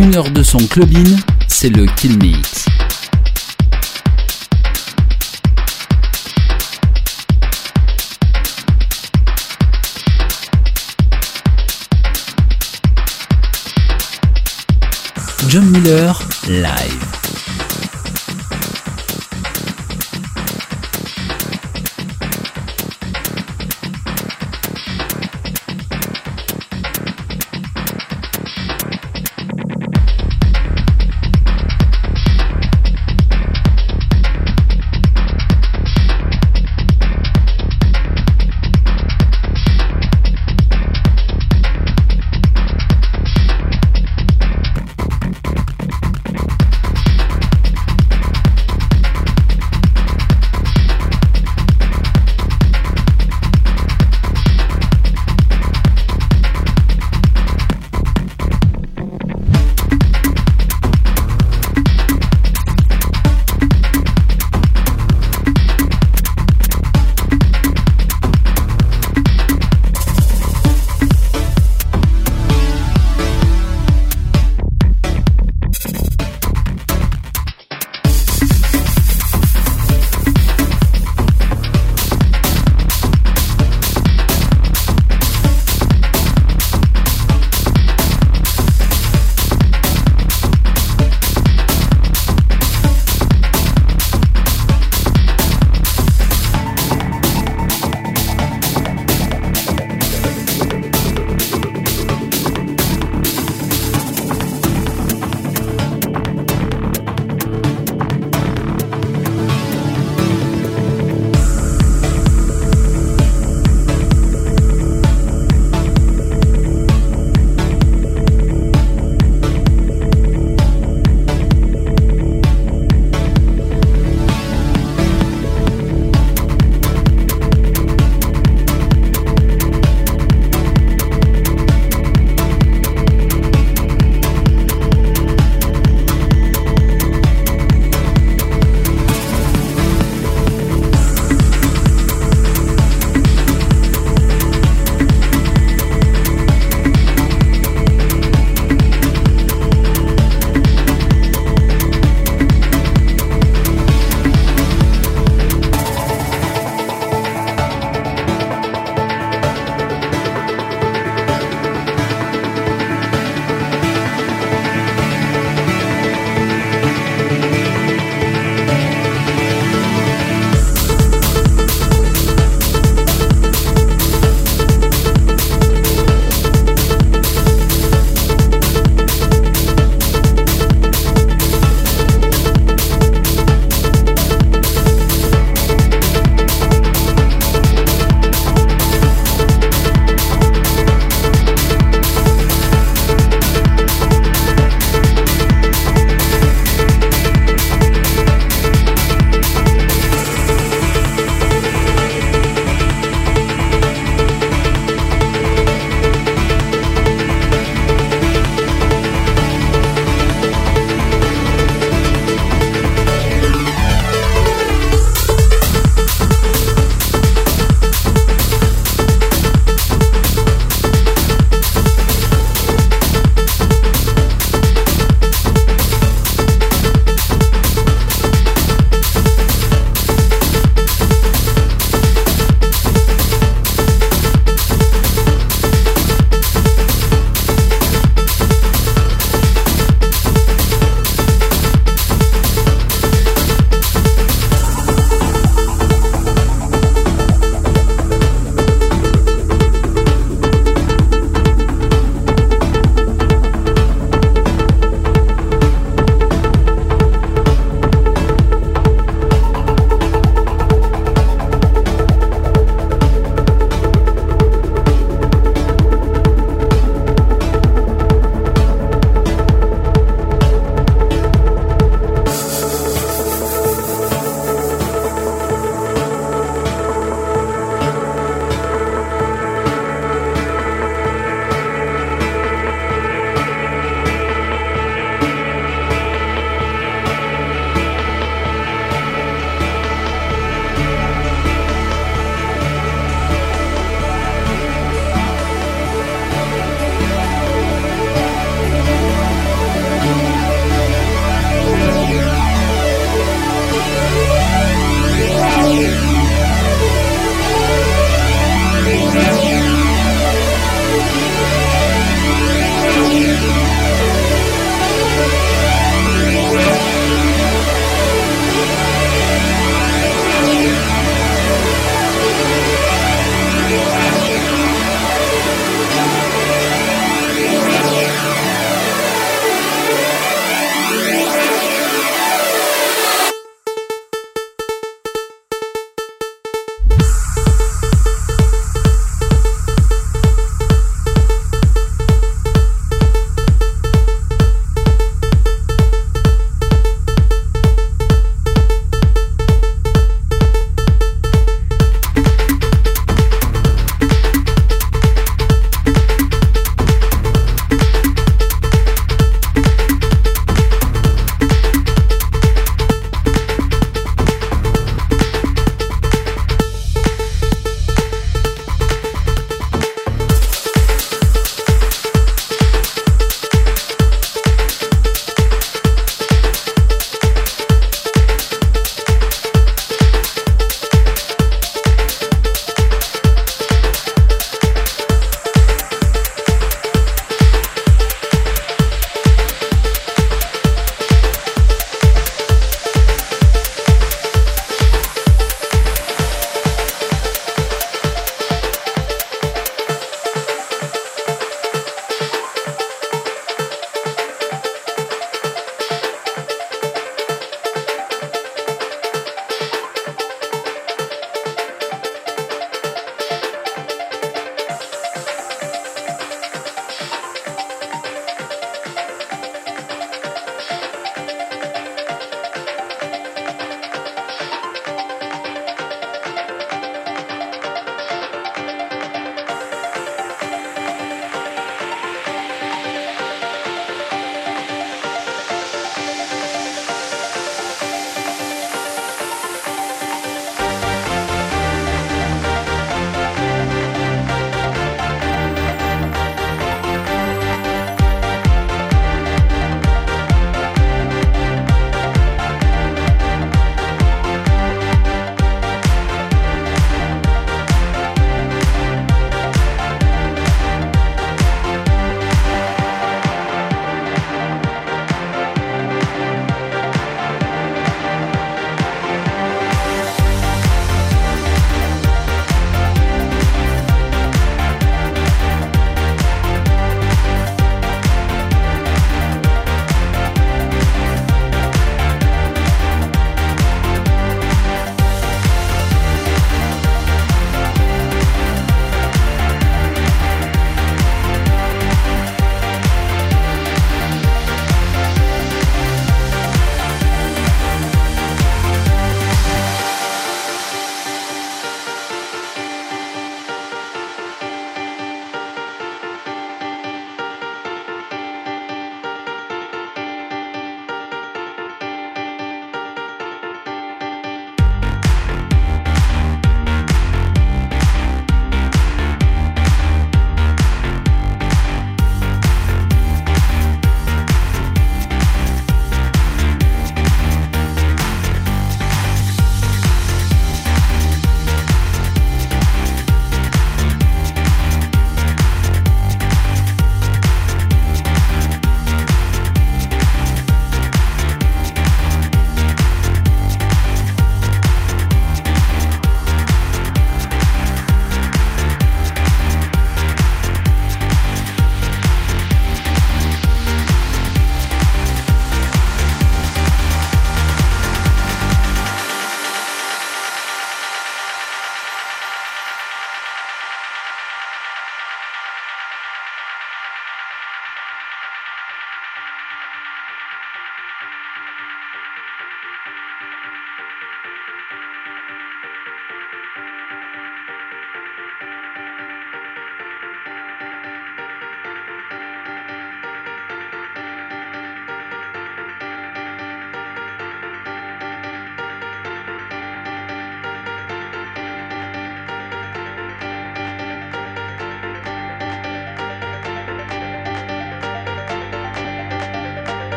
Une heure de son clubin, c'est le Kill Mix. John Miller, live.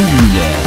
Miller.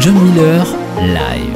John Miller, live.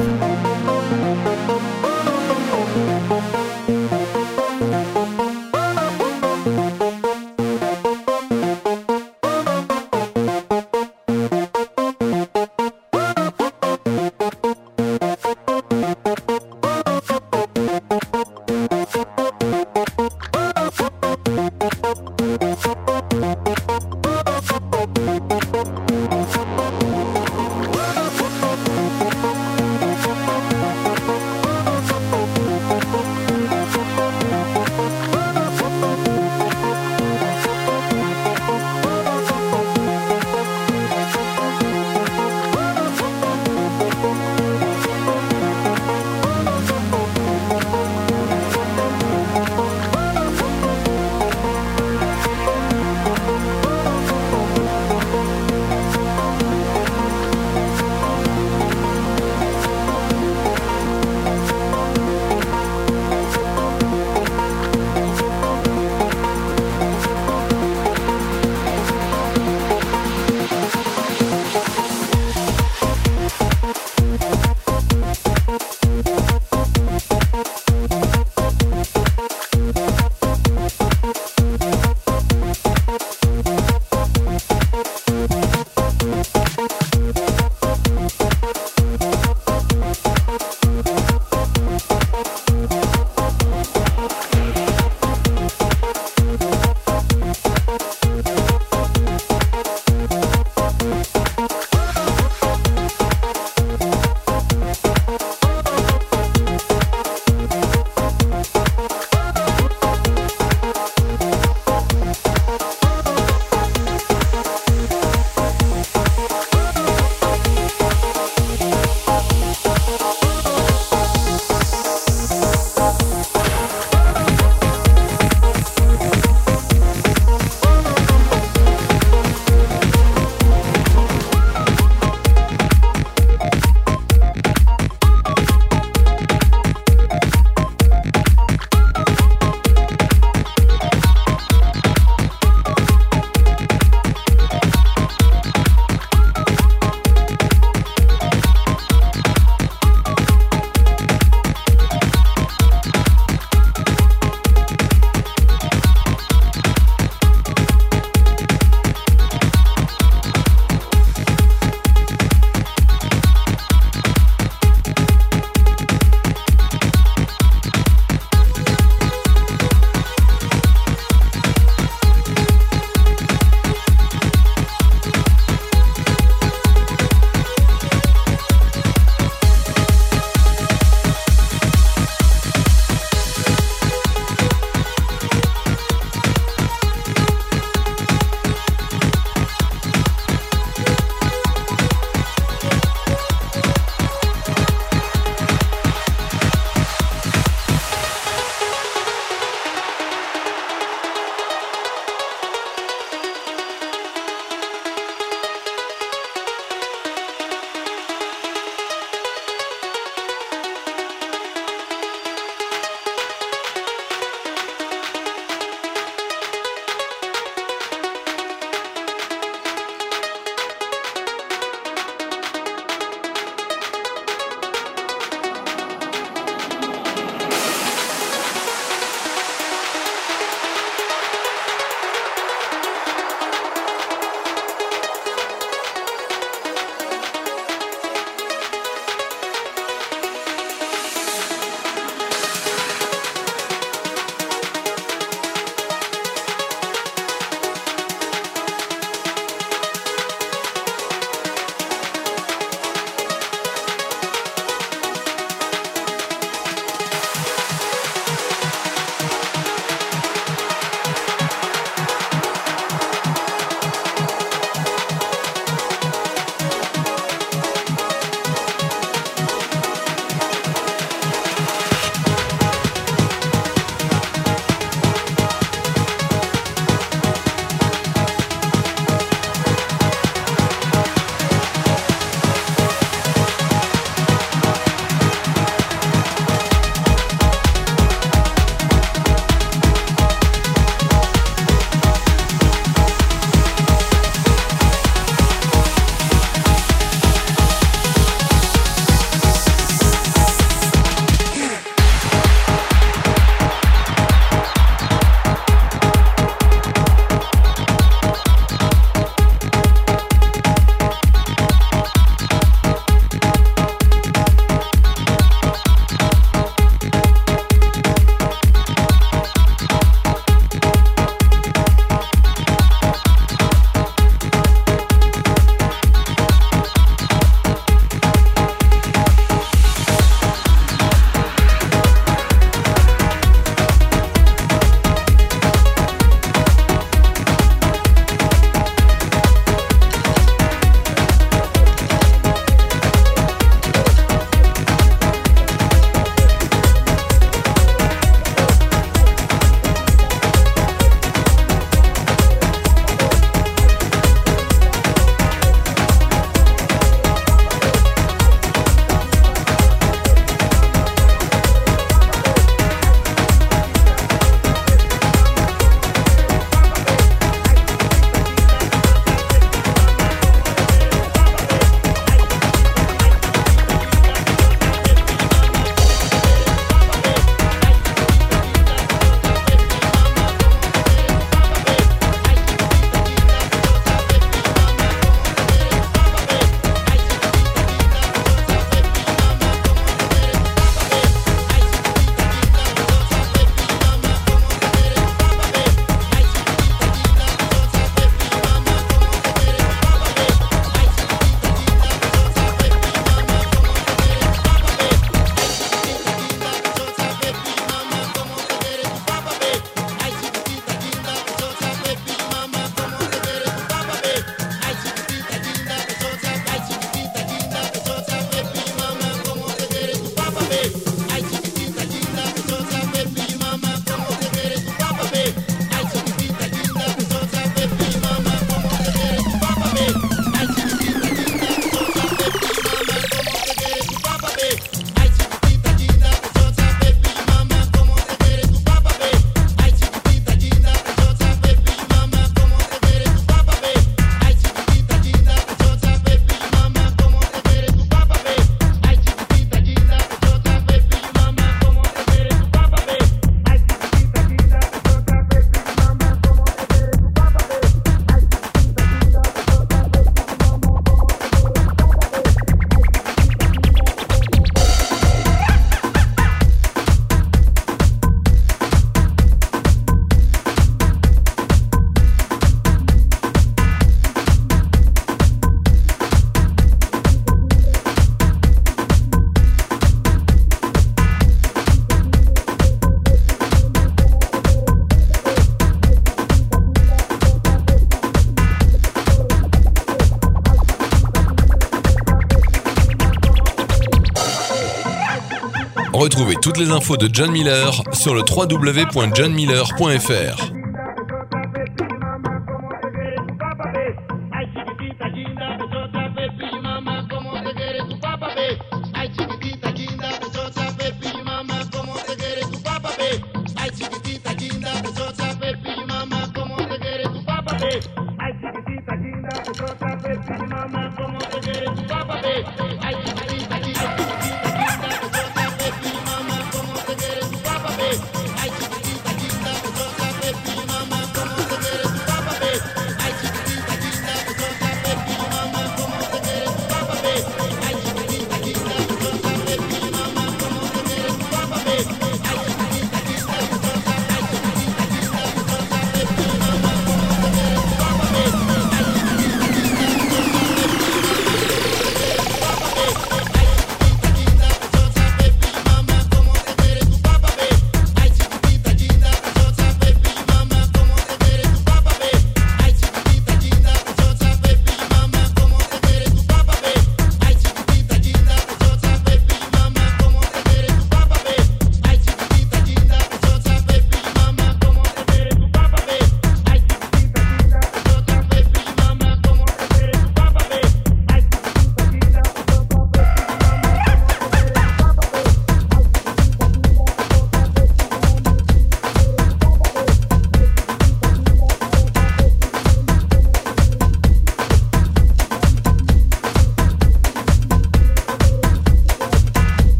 Les infos de John Miller sur le www.johnmiller.fr.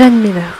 John Miller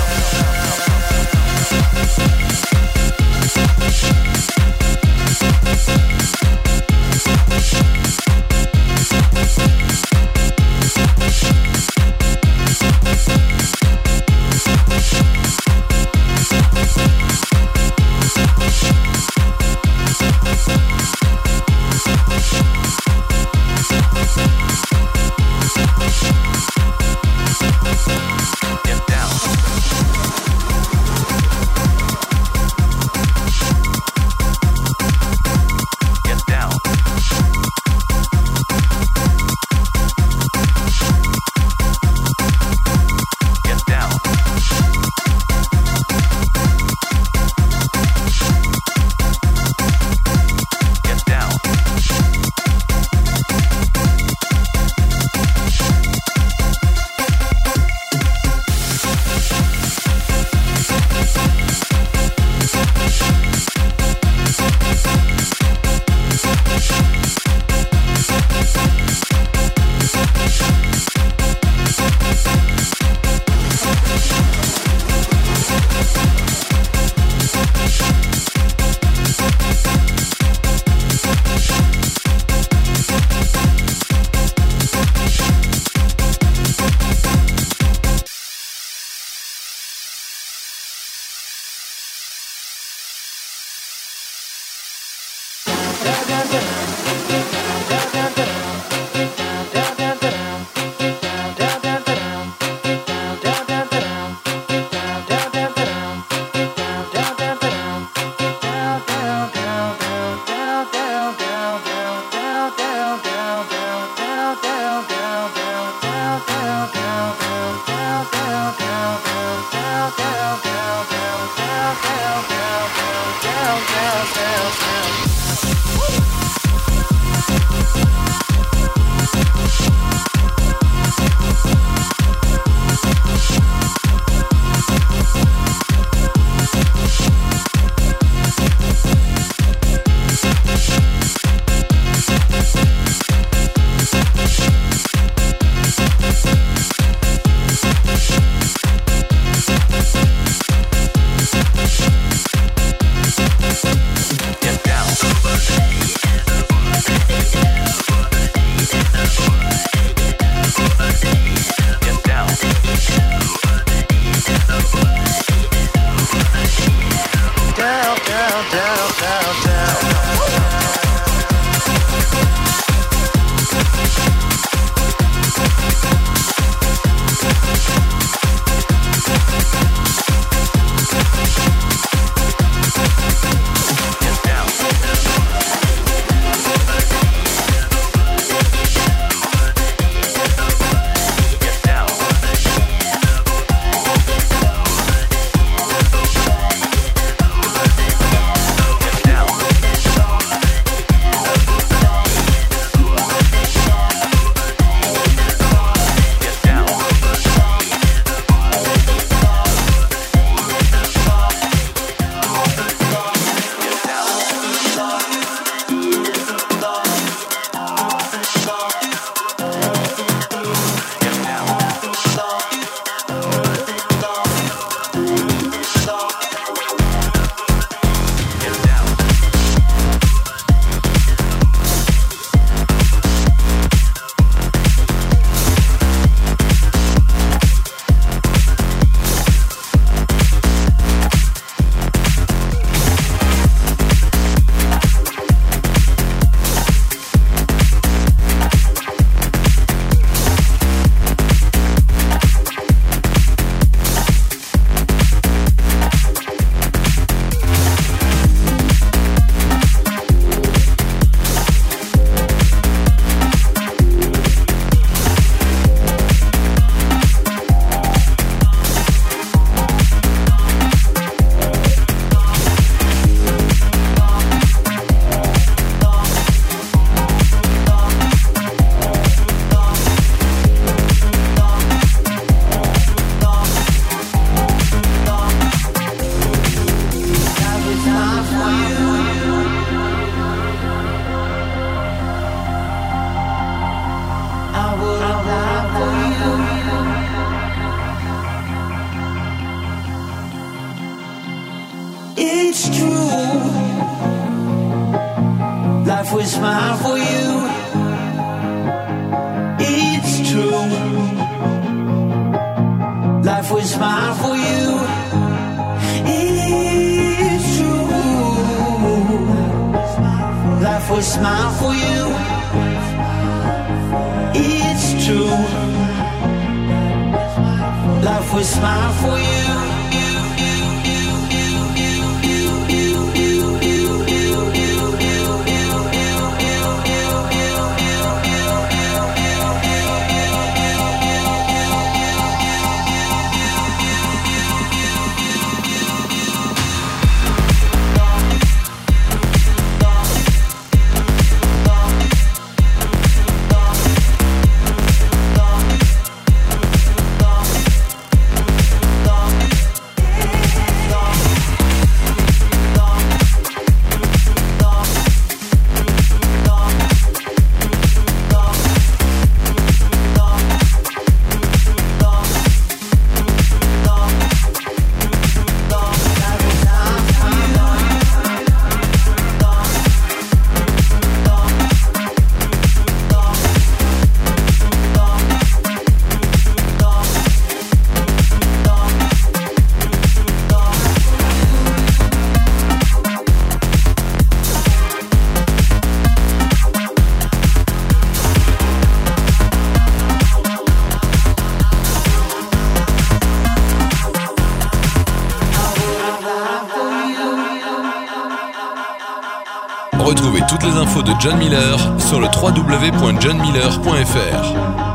John Miller sur le www.johnmiller.fr.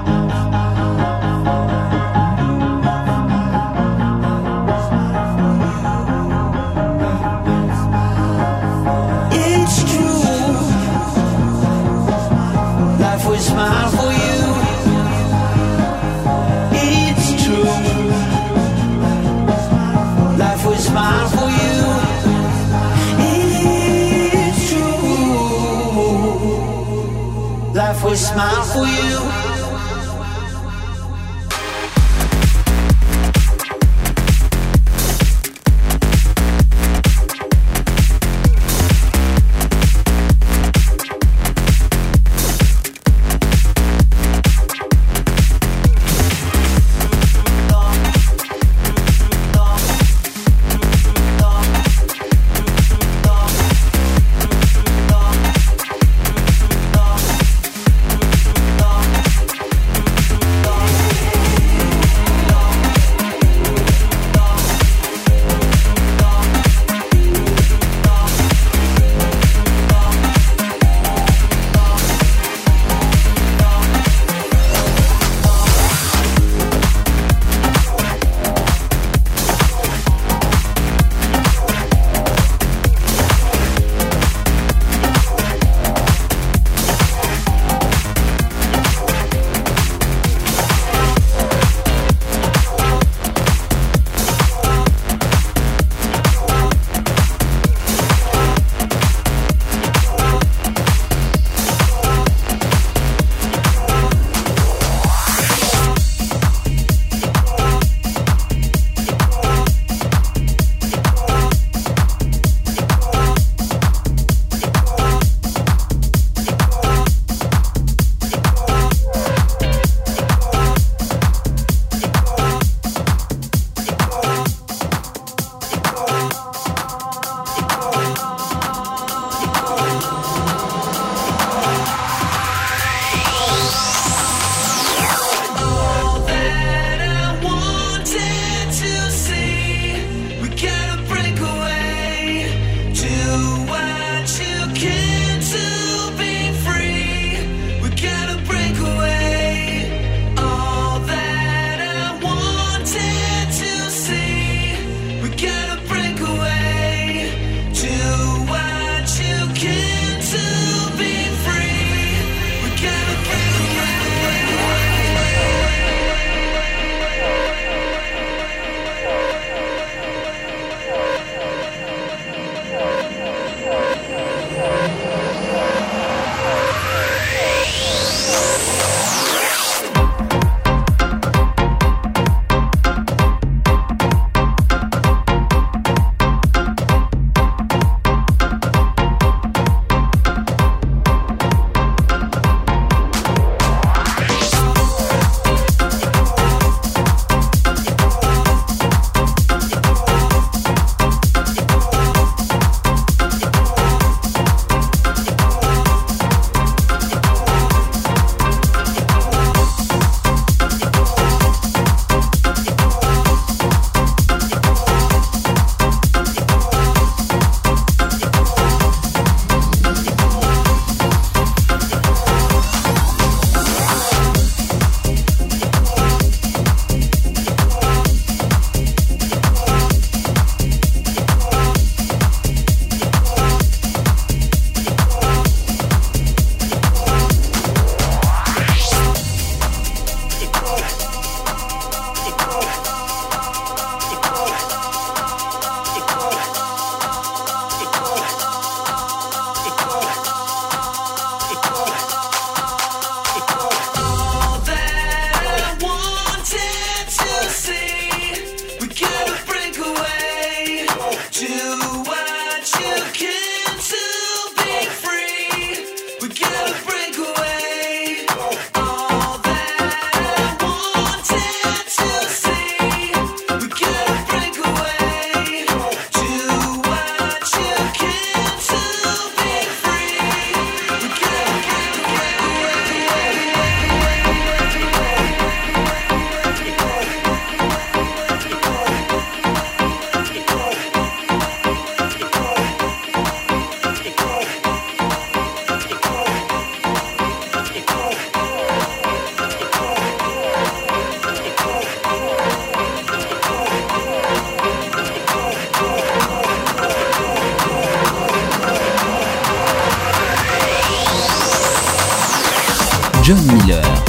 John Miller.